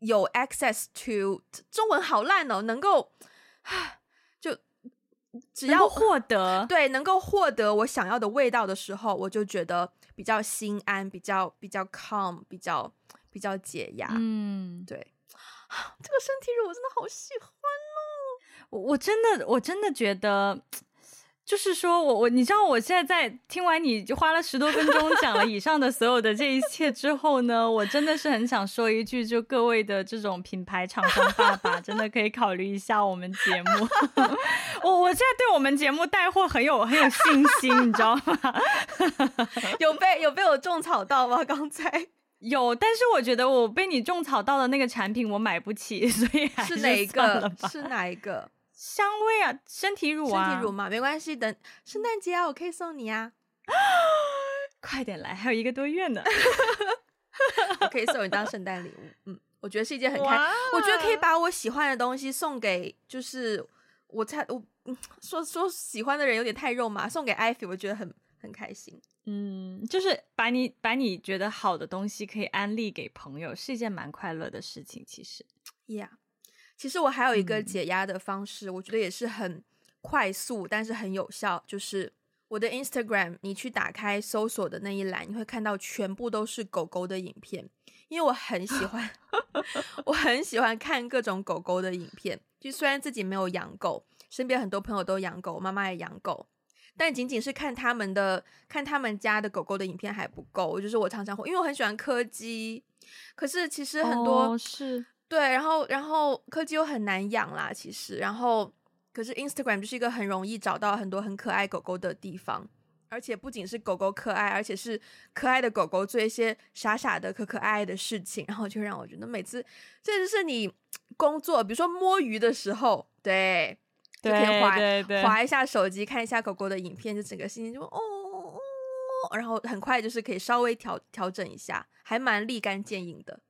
[SPEAKER 1] 有 access to 中文好烂哦，能够就只要
[SPEAKER 2] 获得
[SPEAKER 1] 对，能够获得我想要的味道的时候，我就觉得比较心安，比较比较 calm，比较比较解压。嗯，对，这个身体乳我真的好喜欢哦，
[SPEAKER 2] 我我真的我真的觉得。就是说我我你知道我现在在听完你就花了十多分钟讲了以上的所有的这一切之后呢，我真的是很想说一句，就各位的这种品牌厂商爸爸，真的可以考虑一下我们节目。我我现在对我们节目带货很有很有信心，你知道吗？
[SPEAKER 1] 有被有被我种草到吗？刚才
[SPEAKER 2] 有，但是我觉得我被你种草到的那个产品我买不起，所以还是，
[SPEAKER 1] 是哪一个？是哪一个？
[SPEAKER 2] 香味啊，身体乳啊，
[SPEAKER 1] 身体乳嘛，没关系，等圣诞节啊，我可以送你啊，
[SPEAKER 2] 快点来，还有一个多月呢，
[SPEAKER 1] 我可以送你当圣诞礼物，嗯，我觉得是一件很开心，我觉得可以把我喜欢的东西送给，就是我猜我说说喜欢的人有点太肉麻，送给 Ivy，我觉得很很开心，
[SPEAKER 2] 嗯，就是把你把你觉得好的东西可以安利给朋友，是一件蛮快乐的事情，其实
[SPEAKER 1] ，Yeah。其实我还有一个解压的方式，嗯，我觉得也是很快速，但是很有效。就是我的 Instagram，你去打开搜索的那一栏，你会看到全部都是狗狗的影片。因为我很喜欢，我很喜欢看各种狗狗的影片。就虽然自己没有养狗，身边很多朋友都养狗，我妈妈也养狗，但仅仅是看他们的，看他们家的狗狗的影片还不够。就是我常常会，因为我很喜欢柯基，可是其实很多，
[SPEAKER 2] 哦，是。
[SPEAKER 1] 对，然后然后柯基又很难养啦，其实，然后可是 Instagram 就是一个很容易找到很多很可爱狗狗的地方，而且不仅是狗狗可爱，而且是可爱的狗狗做一些傻傻的可可爱爱的事情，然后就让我觉得每次这就是你工作，比如说摸鱼的时候，对，就可以滑
[SPEAKER 2] 对对对
[SPEAKER 1] 滑一下手机，看一下狗狗的影片，就整个心情就哦哦，然后很快就是可以稍微调调整一下，还蛮立竿见影的。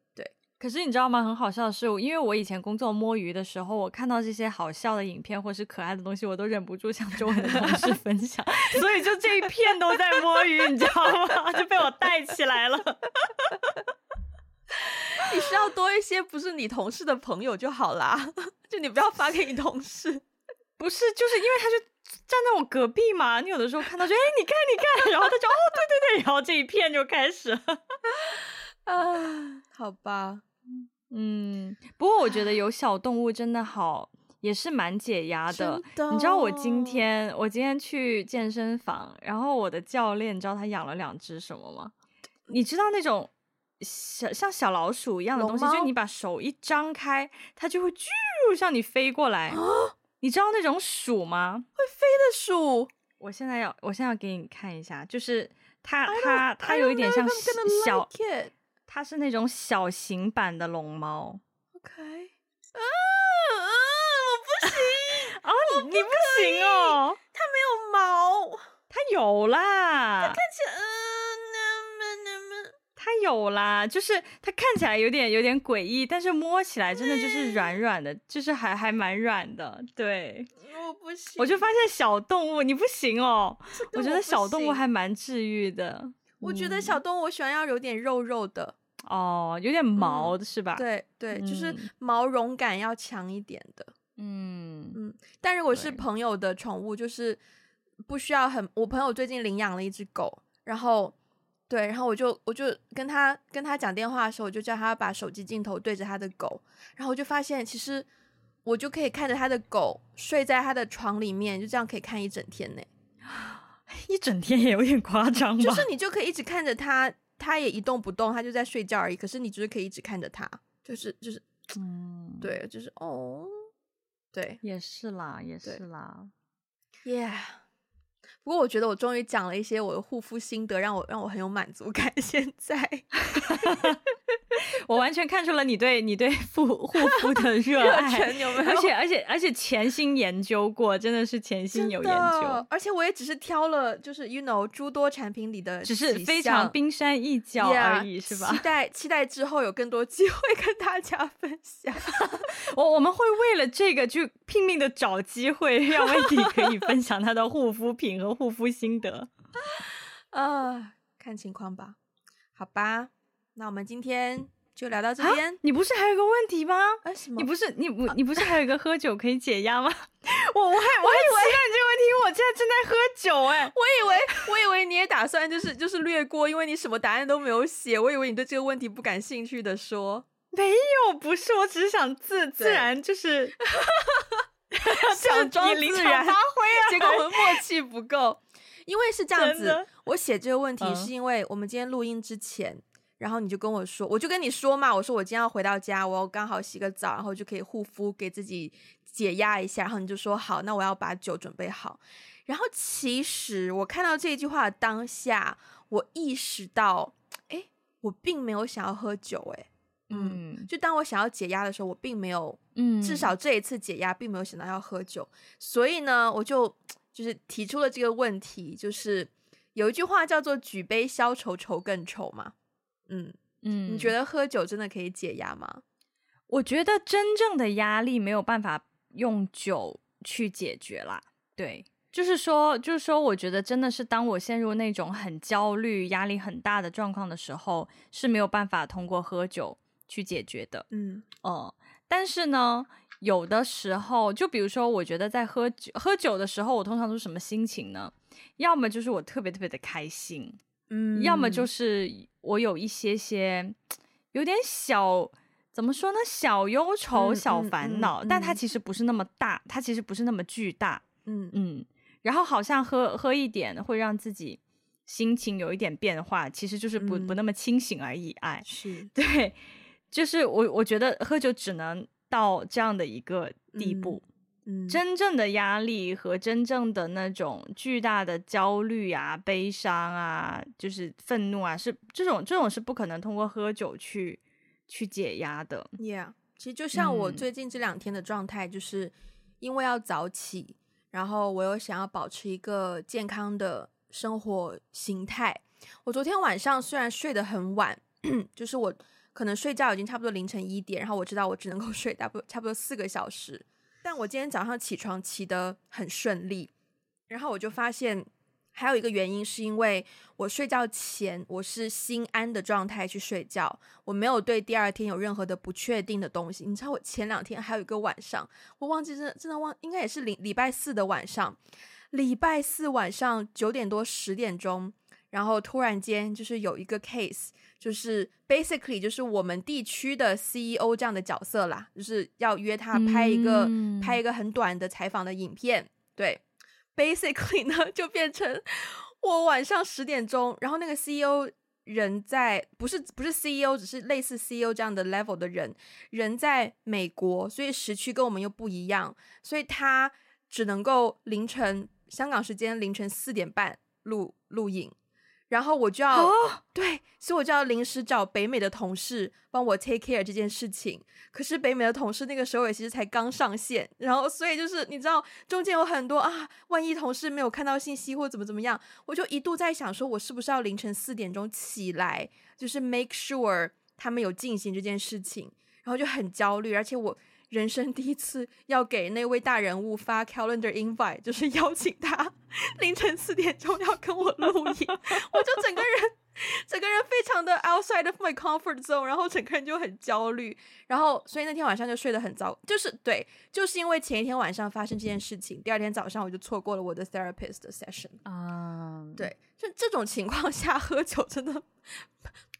[SPEAKER 2] 可是你知道吗？很好笑的是，因为我以前工作摸鱼的时候，我看到这些好笑的影片或是可爱的东西，我都忍不住向周围的同事 分享，所以就这一片都在摸鱼，你知道吗？就被我带起来了。
[SPEAKER 1] 你需要多一些不是你同事的朋友就好啦，就你不要发给你同事。
[SPEAKER 2] 不是，就是因为他就站在我隔壁嘛，你有的时候看到就哎，你看你看，然后他就哦，对对对，然后这一片就开始了。
[SPEAKER 1] 啊，好吧。
[SPEAKER 2] 嗯，不过我觉得有小动物真的好，也是蛮解压的。你知道我今天我今天去健身房，然后我的教练，你知道他养了两只什么吗？你知道那种小像小老鼠一样的东西，就你把手一张开，它就会啾向你飞过来。你知道那种鼠吗？
[SPEAKER 1] 会飞的鼠？
[SPEAKER 2] 我现在要我现在要给你看一下，就是它它它有一点像小。它是那种小型版的龙猫。
[SPEAKER 1] OK，啊啊，我不行
[SPEAKER 2] 啊，你不行哦，
[SPEAKER 1] 它没有毛，
[SPEAKER 2] 它有啦，
[SPEAKER 1] 它看起来，嗯、呃，
[SPEAKER 2] 它有啦，就是它看起来有点有点诡异，但是摸起来真的就是软软的，就是还还蛮软的，对，
[SPEAKER 1] 我不行，
[SPEAKER 2] 我就发现小动物你不行哦，我觉得小动物还蛮治愈的，
[SPEAKER 1] 我觉得小动物我喜欢要有点肉肉的。
[SPEAKER 2] 哦，有点毛的是吧？
[SPEAKER 1] 嗯、对对、嗯，就是毛绒感要强一点的。嗯嗯，但如果是朋友的宠物，就是不需要很。我朋友最近领养了一只狗，然后对，然后我就我就跟他跟他讲电话的时候，我就叫他把手机镜头对着他的狗，然后我就发现其实我就可以看着他的狗睡在他的床里面，就这样可以看一整天呢。
[SPEAKER 2] 一整天也有点夸张吧？
[SPEAKER 1] 就是你就可以一直看着他，他也一动不动，他就在睡觉而已。可是你就是可以一直看着他，就是就是，嗯，对，就是哦，对，
[SPEAKER 2] 也是啦，也是啦
[SPEAKER 1] ，Yeah。不过我觉得我终于讲了一些我的护肤心得，让我让我很有满足感。现在，
[SPEAKER 2] 我完全看出了你对你对护护肤的 热爱，
[SPEAKER 1] 有没有？
[SPEAKER 2] 而且而且而且潜心研究过，真的是潜心有研究。
[SPEAKER 1] 而且我也只是挑了，就是 you know 诸多产品里的，
[SPEAKER 2] 只是非常冰山一角而已，yeah, 是吧？
[SPEAKER 1] 期待期待之后有更多机会跟大家分享。
[SPEAKER 2] 我我们会为了这个去拼命的找机会，让 Wendy 可以分享她的护肤品和。护肤心得，
[SPEAKER 1] 啊，看情况吧，好吧，那我们今天就聊到这边。
[SPEAKER 2] 啊、你不是还有个问题吗？
[SPEAKER 1] 啊、什么？
[SPEAKER 2] 你不是你不你不是还有一个喝酒可以解压吗？我我还我还以为你这个问题，我现在正在喝酒 哎、欸，
[SPEAKER 1] 我以为我以为你也打算就是就是略过，因为你什么答案都没有写，我以为你对这个问题不感兴趣的说。
[SPEAKER 2] 没有，不是，我只是想自自然就是。
[SPEAKER 1] 想装自然发挥啊，结果我们默契不够。因为是这样子，我写这个问题是因为我们今天录音之前，嗯、然后你就跟我说，我就跟你说嘛，我说我今天要回到家，我刚好洗个澡，然后就可以护肤，给自己解压一下。然后你就说好，那我要把酒准备好。然后其实我看到这句话的当下，我意识到，哎，我并没有想要喝酒，哎。嗯，就当我想要解压的时候，我并没有，嗯，至少这一次解压并没有想到要喝酒，所以呢，我就就是提出了这个问题，就是有一句话叫做“举杯消愁，愁更愁”嘛，嗯嗯，你觉得喝酒真的可以解压吗？
[SPEAKER 2] 我觉得真正的压力没有办法用酒去解决啦，对，就是说，就是说，我觉得真的是当我陷入那种很焦虑、压力很大的状况的时候，是没有办法通过喝酒。去解决的，嗯哦、呃，但是呢，有的时候，就比如说，我觉得在喝酒喝酒的时候，我通常都是什么心情呢？要么就是我特别特别的开心，嗯，要么就是我有一些些有点小，怎么说呢？小忧愁、小烦恼，嗯嗯嗯、但它其实不是那么大，它其实不是那么巨大，嗯嗯，然后好像喝喝一点会让自己心情有一点变化，其实就是不、嗯、不那么清醒而已，哎，
[SPEAKER 1] 是
[SPEAKER 2] 对。就是我，我觉得喝酒只能到这样的一个地步。真正的压力和真正的那种巨大的焦虑啊、悲伤啊，就是愤怒啊，是这种这种是不可能通过喝酒去去解压的。
[SPEAKER 1] Yeah，其实就像我最近这两天的状态，就是因为要早起，嗯，然后我又想要保持一个健康的生活形态。我昨天晚上虽然睡得很晚，就是我。可能睡觉已经差不多凌晨一点，然后我知道我只能够 睡大不差不多四个小时，但我今天早上起床起得很顺利，然后我就发现还有一个原因是因为我睡觉前我是心安的状态去睡觉，我没有对第二天有任何的不确定的东西。你知道我前两天还有一个晚上，我忘记真的真的忘，应该也是礼礼拜四的晚上，礼拜四晚上九点多十点钟，然后突然间就是有一个 case。就是 basically 就是我们地区的 CEO 这样的角色啦，就是要约他拍一个、嗯、拍一个很短的采访的影片。对，basically 呢就变成我晚上十点钟，然后那个 CEO 人在不是不是 CEO，只是类似 CEO 这样的 level 的人，人在美国，所以时区跟我们又不一样，所以他只能够凌晨香港时间凌晨四点半录录影。然后我就要、哦、对，所以我就要临时找北美的同事帮我 take care 这件事情。可是北美的同事那个时候也其实才刚上线，然后所以就是你知道中间有很多啊，万一同事没有看到信息或怎么怎么样，我就一度在想说，我是不是要凌晨四点钟起来，就是 make sure 他们有进行这件事情，然后就很焦虑，而且我。人生第一次要给那位大人物发 calendar invite，就是 邀请他 凌晨四点钟要跟我录影，我就整个人整个人非常的 outside of my comfort zone，然后整个人就很焦虑，然后所以那天晚上就睡得很糟，就是对，就是因为前一天晚上发生这件事情，第二天早上我就错过了我的 therapist 的 session 啊，um, 对，就这种情况下喝酒真的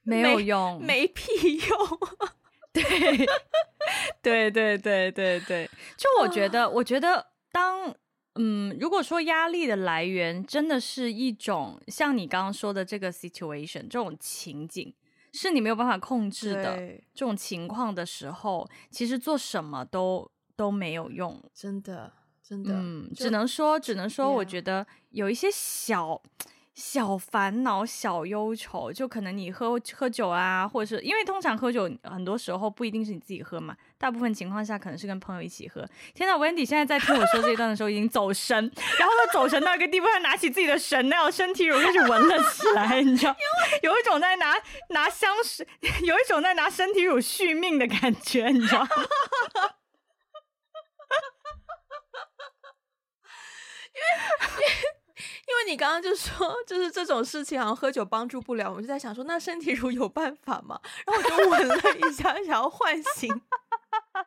[SPEAKER 2] 没有用，
[SPEAKER 1] 没屁用，
[SPEAKER 2] 对，对对对对对，就我觉得，我觉得当。嗯，如果说压力的来源真的是一种像你刚刚说的这个 situation 这种情景，是你没有办法控制的这种情况的时候，其实做什么都都没有用，
[SPEAKER 1] 真的真的。
[SPEAKER 2] 嗯，只能说只能说，我觉得有一些小。小烦恼、小忧愁，就可能你喝喝酒啊，或者是因为通常喝酒，很多时候不一定是你自己喝嘛，大部分情况下可能是跟朋友一起喝。天哪，Wendy 现在在听我说这一段的时候已经走神，然后他走神到一个地步，他拿起自己的 Chanel 身体乳开始闻了起来，你知道，有一种在拿拿香水，有一种在拿身体乳续命的感觉，你知道。
[SPEAKER 1] 因为。因为因为你刚刚就说，就是这种事情好像喝酒帮助不了，我就在想说，那身体乳有办法吗？然后我就闻了一下，想要唤醒，然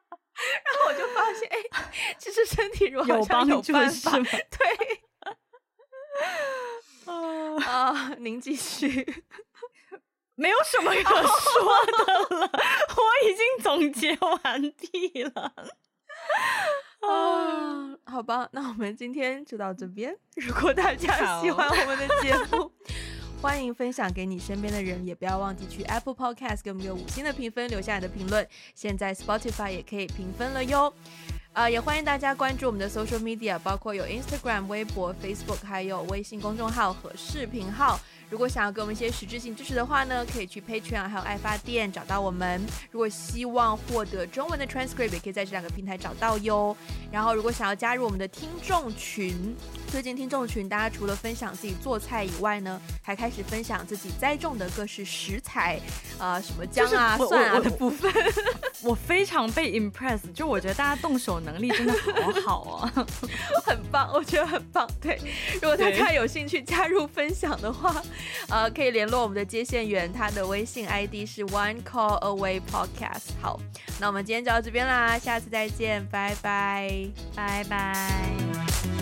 [SPEAKER 1] 后我就发现，哎，其实身体乳好像有办法。对，啊，您继续，
[SPEAKER 2] 没有什么可说的了，我已经总结完毕了。
[SPEAKER 1] 啊，好吧，那我们今天就到这边。如果大家喜欢 我们的节目，欢迎分享给你身边的人，也不要忘记去 Apple Podcast 给我们个五星的评分，留下你的评论。现在 Spotify 也可以评分了哟。啊、呃，也欢迎大家关注我们的 Social Media，包括有 Instagram、微博、Facebook，还有微信公众号和视频号。如果想要给我们一些实质性支持的话呢，可以去 Patreon 还有爱发电找到我们。如果希望获得中文的 transcript，也可以在这两个平台找到哟。然后，如果想要加入我们的听众群，最近听众群大家除了分享自己做菜以外呢，还开始分享自己栽种的各式食材，呃，什么姜啊、蒜啊的部分。
[SPEAKER 2] 我非常被 impress，就我觉得大家动手能力真的好好啊，
[SPEAKER 1] 很棒，我觉得很棒。对，如果大家有兴趣加入分享的话。呃，可以联络我们的接线员，他的微信 ID 是 One Call Away Podcast。好，那我们今天就到这边啦，下次再见，拜拜，
[SPEAKER 2] 拜拜。